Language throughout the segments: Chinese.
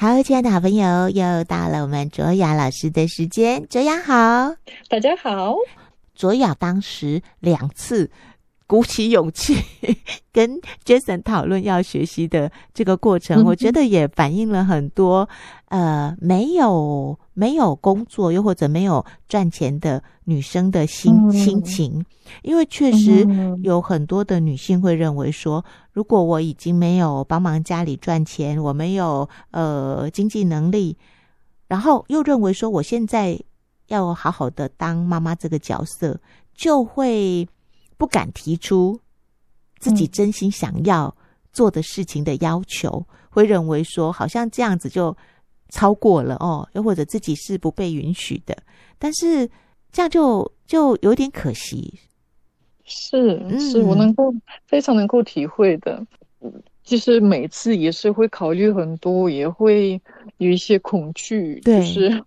好，亲爱的好朋友，又到了我们卓雅老师的时间。卓雅好，大家好。卓雅当时两次鼓起勇气 跟 Jason 讨论要学习的这个过程，嗯、我觉得也反映了很多呃没有没有工作又或者没有赚钱的女生的心、嗯、心情，因为确实有很多的女性会认为说。如果我已经没有帮忙家里赚钱，我没有呃经济能力，然后又认为说我现在要好好的当妈妈这个角色，就会不敢提出自己真心想要做的事情的要求，嗯、会认为说好像这样子就超过了哦，又或者自己是不被允许的，但是这样就就有点可惜。是，是我能够非常能够体会的。其实每次也是会考虑很多，也会有一些恐惧。就是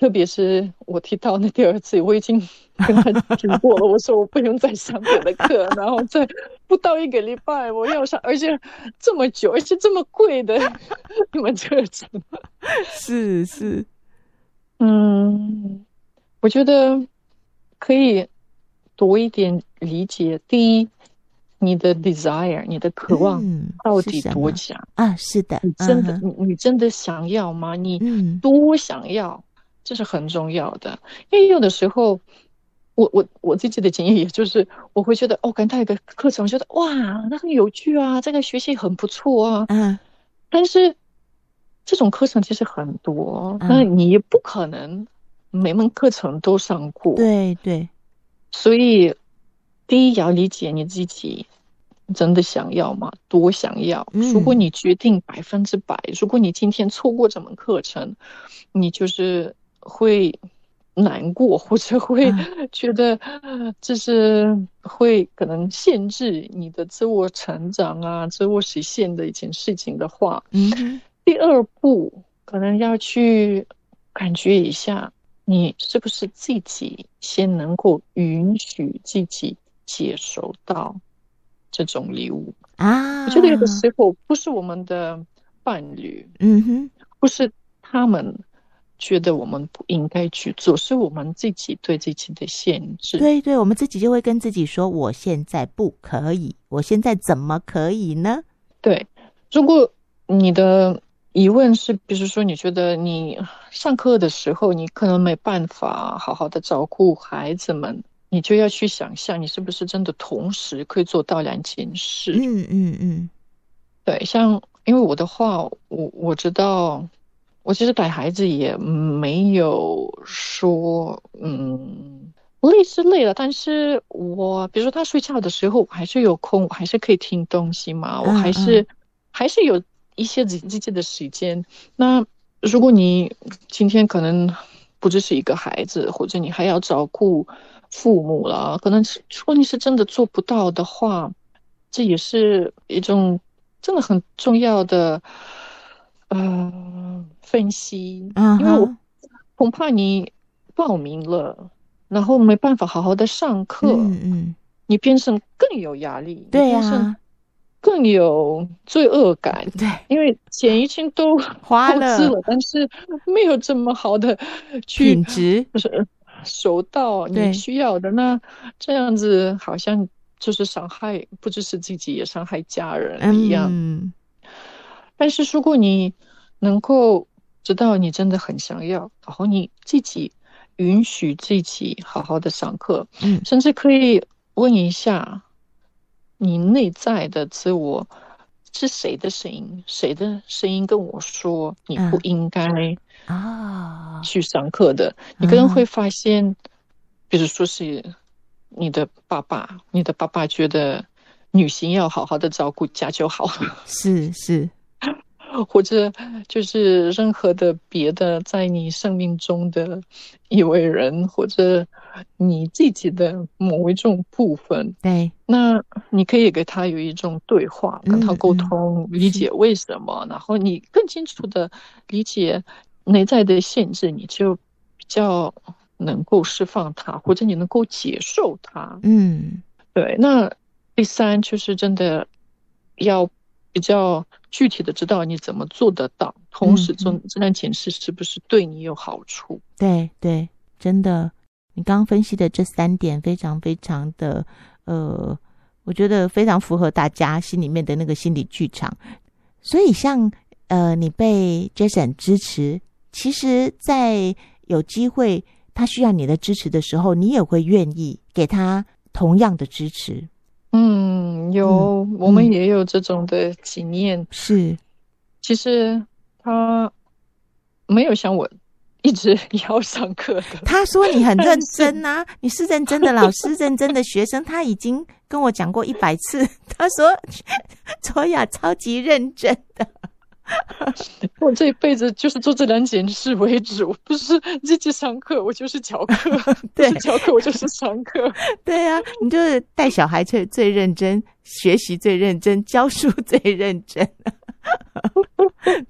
特别是我提到那第二次，我已经跟他讲过了，我说我不用再上别的课，然后再不到一个礼拜我要上，而且这么久，而且这么贵的你们这怎么。是是，嗯，我觉得可以。多一点理解。第一，你的 desire，你的渴望到底多强、嗯、啊？是的，你真的，你、嗯、你真的想要吗？你多想要，这是很重要的。因为有的时候，我我我自己的经验，也就是我会觉得，哦，跟他一个课程，我觉得哇，那很有趣啊，这个学习很不错啊。嗯。但是这种课程其实很多，嗯、那你不可能每门课程都上过。对对。所以，第一要理解你自己真的想要吗？多想要？如果你决定百分之百，如果你今天错过这门课程，你就是会难过，或者会 觉得就是会可能限制你的自我成长啊、自我实现的一件事情的话，嗯，第二步可能要去感觉一下。你是不是自己先能够允许自己接收到这种礼物啊？我觉得有的时候不是我们的伴侣，嗯哼，不是他们觉得我们不应该去做，是我们自己对自己的限制。对对，我们自己就会跟自己说：“我现在不可以，我现在怎么可以呢？”对，如果你的。疑问是，比如说，你觉得你上课的时候，你可能没办法好好的照顾孩子们，你就要去想象，你是不是真的同时可以做到两件事？嗯嗯嗯，对，像因为我的话，我我知道，我其实带孩子也没有说，嗯，累是累了，但是我比如说他睡觉的时候，我还是有空，我还是可以听东西嘛，我还是、嗯嗯、还是有。一些自己的时间。那如果你今天可能不只是一个孩子，或者你还要照顾父母了，可能如果你是真的做不到的话，这也是一种真的很重要的呃分析。嗯，因为我恐怕你报名了，然后没办法好好的上课，嗯嗯，你变成更有压力。对呀。更有罪恶感，对，因为钱已经都 花 了，但是没有这么好的去品质，就是收到你需要的。那这样子好像就是伤害，不只是自己，也伤害家人一样。嗯，但是如果你能够知道你真的很想要，然后你自己允许自己好好的上课，嗯，甚至可以问一下。你内在的自我是谁的声音？谁的声音跟我说你不应该啊去上课的？嗯、你可能会发现，嗯、比如说是你的爸爸，你的爸爸觉得女性要好好的照顾家就好，是是。或者就是任何的别的在你生命中的一位人，或者你自己的某一种部分，对，那你可以给他有一种对话，跟他沟通，嗯、理解为什么，然后你更清楚的理解内在的限制，你就比较能够释放他，或者你能够接受他。嗯，对。那第三就是真的要比较。具体的知道你怎么做得到，同时做这段检视是不是对你有好处？嗯、对对，真的，你刚刚分析的这三点非常非常的呃，我觉得非常符合大家心里面的那个心理剧场。所以像呃，你被 Jason 支持，其实，在有机会他需要你的支持的时候，你也会愿意给他同样的支持。嗯，有，嗯、我们也有这种的经验。是，其实他没有像我一直 要上课的。他说你很认 真啊，你是认真的老师，认真的学生。他已经跟我讲过一百次，他说卓雅超级认真的。我这一辈子就是做这两件事为主，不是积极上课，我就是教 课；对，教课我就是上课。对啊，你就是带小孩最最认真，学习最认真，教书最认真。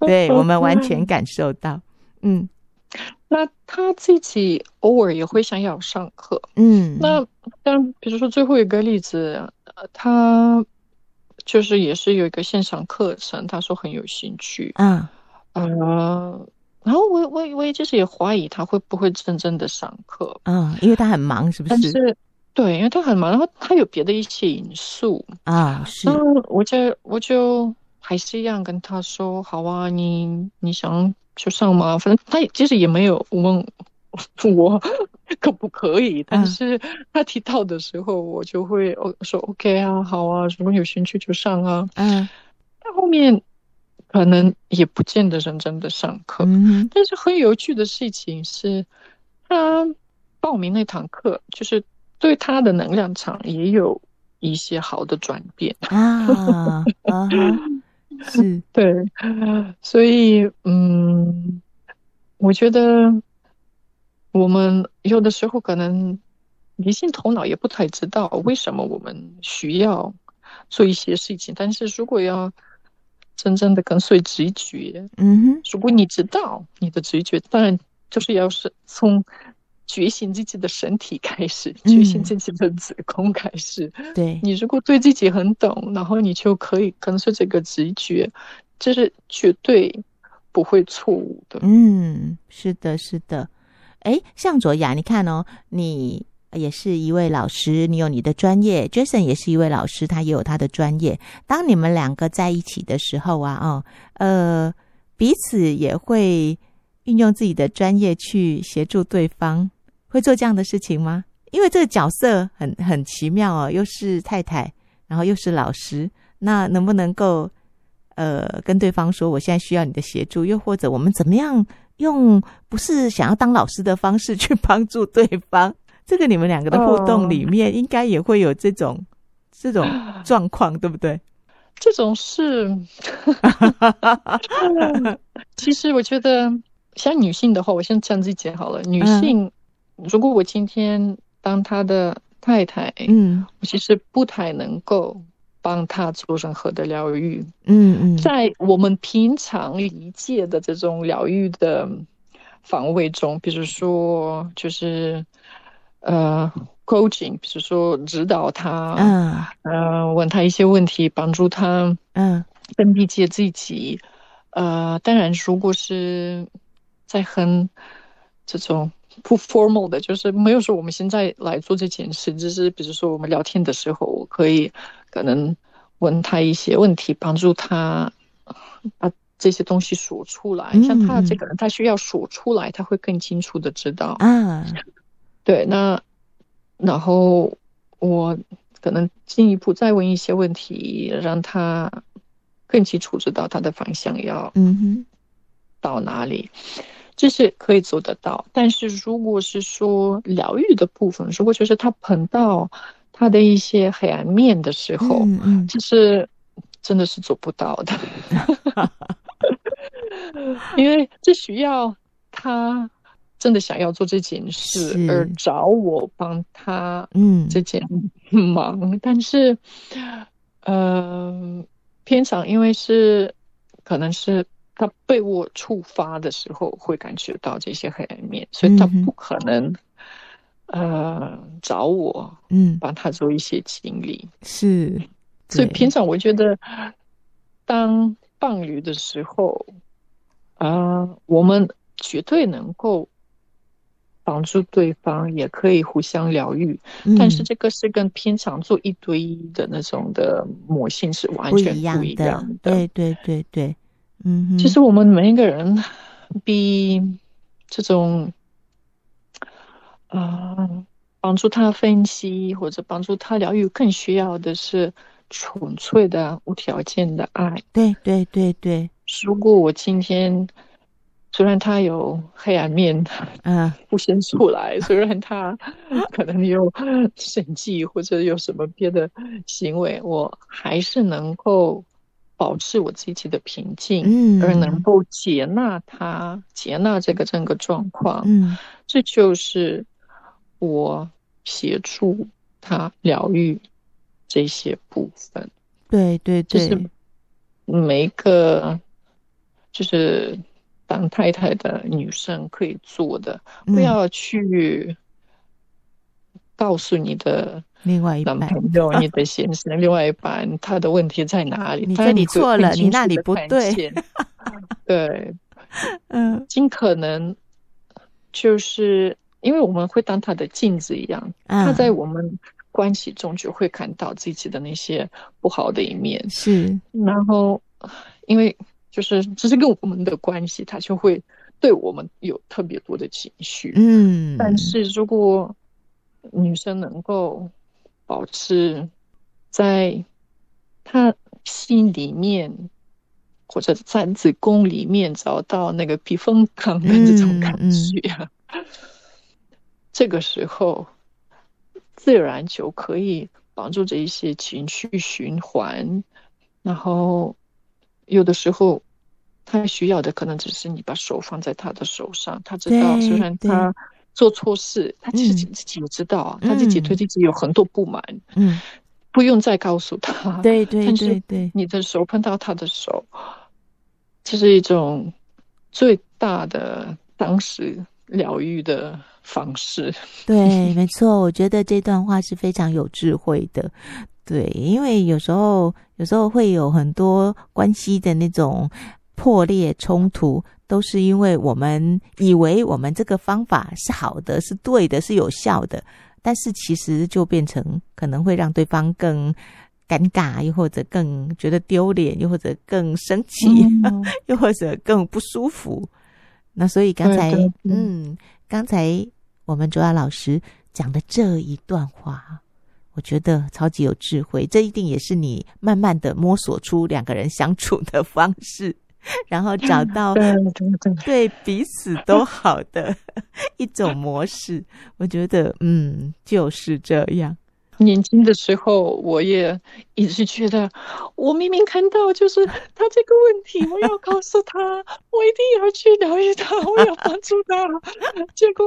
对，我们完全感受到。嗯，那他自己偶尔也会想要上课。嗯，那但比如说最后一个例子，他。就是也是有一个线上课程，他说很有兴趣，嗯，呃，然后我我我也就是也怀疑他会不会真正的上课，嗯，因为他很忙，是不是？但是对，因为他很忙，然后他有别的一些因素啊，是，我就我就还是一样跟他说，好啊，你你想就上吗？反正他其实也没有问。我可不可以？但是他提到的时候，我就会说 OK 啊，好啊，如果有兴趣就上啊。嗯，但后面可能也不见得认真的上课。嗯，但是很有趣的事情是，他报名那堂课，就是对他的能量场也有一些好的转变啊。啊，是，对，所以嗯，我觉得。我们有的时候可能理性头脑也不太知道为什么我们需要做一些事情，但是如果要真正的跟随直觉，嗯哼，如果你知道你的直觉，当然就是要是从觉醒自己的身体开始，嗯、觉醒自己的子宫开始，对，你如果对自己很懂，然后你就可以跟随这个直觉，这是绝对不会错误的。嗯，是的，是的。哎，向卓雅，你看哦，你也是一位老师，你有你的专业，Jason 也是一位老师，他也有他的专业。当你们两个在一起的时候啊，哦，呃，彼此也会运用自己的专业去协助对方，会做这样的事情吗？因为这个角色很很奇妙哦，又是太太，然后又是老师，那能不能够呃跟对方说，我现在需要你的协助，又或者我们怎么样？用不是想要当老师的方式去帮助对方，这个你们两个的互动里面应该也会有这种、uh, 这种 状况，对不对？这种事，其实我觉得像女性的话，我先这样子讲好了。女性，uh, 如果我今天当她的太太，嗯，我其实不太能够。帮他做任何的疗愈，嗯嗯，在我们平常理解的这种疗愈的防卫中，比如说就是呃，coaching，比如说指导他，嗯，呃，问他一些问题，帮助他，嗯，更理解自己，呃，当然，如果是在很这种。不 formal 的，就是没有说我们现在来做这件事，只是比如说我们聊天的时候，我可以可能问他一些问题，帮助他把这些东西说出来。嗯、像他这个人，他需要说出来，他会更清楚的知道。啊，对，那然后我可能进一步再问一些问题，让他更清楚知道他的方向要嗯哼到哪里。这是可以做得到，但是如果是说疗愈的部分，如果就是他碰到他的一些黑暗面的时候，嗯嗯，这是真的是做不到的，因为这需要他真的想要做这件事而找我帮他，嗯，这件忙，嗯、但是，呃，片场因为是可能是。他被我触发的时候，会感觉到这些黑暗面，所以他不可能，嗯、呃，找我，嗯，帮他做一些清理。是，所以平常我觉得，当伴侣的时候，啊、呃，我们绝对能够帮助对方，也可以互相疗愈。嗯、但是这个是跟平常做一对一的那种的模型是完全不一样的。样的对对对对，嗯，其实我们每一个人比这种，啊、呃，帮助他分析或者帮助他疗愈，更需要的是。纯粹的无条件的爱，对对对对。如果我今天虽然他有黑暗面，嗯，不显出来，虽然他可能有审计或者有什么别的行为，我还是能够保持我自己的平静，嗯，而能够接纳他，接纳这个整个状况，嗯，这就是我协助他疗愈。这些部分，对对对，就是每一个就是当太太的女生可以做的，嗯、不要去告诉你的 另外一半男朋友、你的先生、另外一半他的问题在哪里？你说你错了，你那里不对。对，嗯，尽可能就是因为我们会当他的镜子一样，嗯、他在我们。关系中就会看到自己的那些不好的一面，是。然后，因为就是只是跟我们的关系，他就会对我们有特别多的情绪。嗯。但是如果女生能够保持在他心里面，或者在子宫里面找到那个避风港的这种感觉，嗯嗯、这个时候。自然就可以帮助这一些情绪循环，然后有的时候他需要的可能只是你把手放在他的手上，他知道虽然他做错事，他其实自己也知道，啊、他自己对自己有很多不满，嗯，不用再告诉他，对对对对，你的手碰到他的手，这是一种最大的当时疗愈的方式。对，没错，我觉得这段话是非常有智慧的。对，因为有时候有时候会有很多关系的那种破裂冲突，都是因为我们以为我们这个方法是好的、是对的、是有效的，但是其实就变成可能会让对方更尴尬，又或者更觉得丢脸，又或者更生气，嗯、又或者更不舒服。那所以刚才，嗯，刚才我们卓雅老师讲的这一段话，我觉得超级有智慧。这一定也是你慢慢的摸索出两个人相处的方式，然后找 到对彼此都好的 一种模式。我觉得，嗯，就是这样。年轻的时候，我也一直觉得，我明明看到就是他这个问题，我要告诉他，我一定要去疗愈他，我要帮助他。结果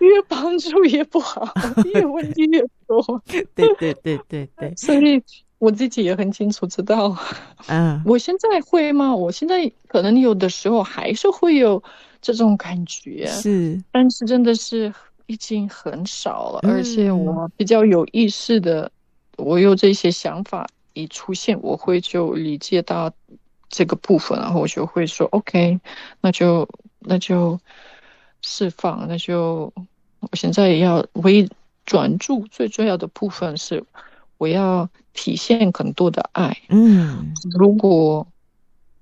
越帮助越不好，越问题越多。对对对对对，所以我自己也很清楚知道，嗯，我现在会吗？我现在可能有的时候还是会有这种感觉，是，但是真的是。已经很少了，而且我比较有意识的，嗯、我有这些想法一出现，我会就理解到这个部分，然后我就会说 OK，那就那就释放，那就我现在也要唯专注最重要的部分是我要体现更多的爱。嗯，如果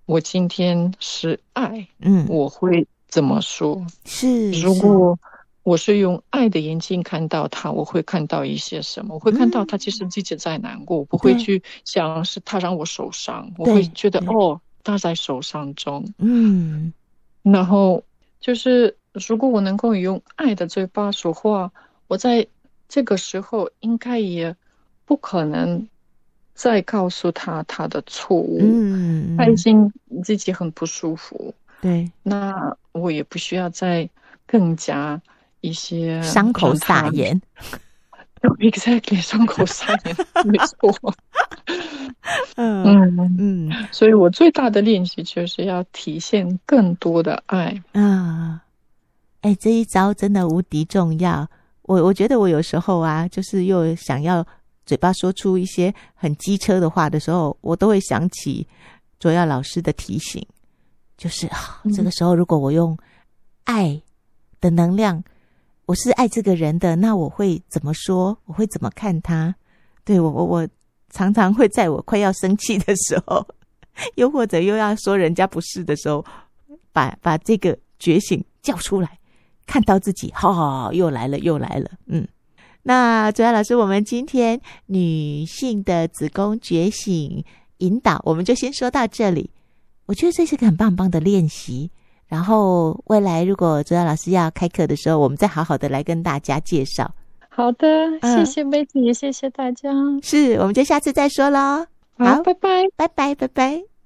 我今天是爱，嗯，我会怎么说？是，如果。我是用爱的眼睛看到他，我会看到一些什么？我会看到他其实自己在难过，嗯、我不会去想是他让我受伤，我会觉得哦，他在受伤中。嗯，然后就是如果我能够用爱的嘴巴说话，我在这个时候应该也不可能再告诉他他的错误。嗯，他已经自己很不舒服。对，那我也不需要再更加。一些伤口撒盐，exactly 伤口撒盐，没错。嗯嗯嗯，所以我最大的练习就是要体现更多的爱啊！哎、欸，这一招真的无敌重要。我我觉得我有时候啊，就是又想要嘴巴说出一些很机车的话的时候，我都会想起卓耀老师的提醒，就是啊，这个时候如果我用爱的能量，我是爱这个人的，那我会怎么说？我会怎么看他？对，我我我常常会在我快要生气的时候，又或者又要说人家不是的时候，把把这个觉醒叫出来，看到自己，好好好，又来了，又来了，嗯。那主要老师，我们今天女性的子宫觉醒引导，我们就先说到这里。我觉得这是个很棒棒的练习。然后未来如果主要老师要开课的时候，我们再好好的来跟大家介绍。好的，谢谢妹子，也谢谢大家。是，我们就下次再说喽。好，拜拜，拜拜，拜拜。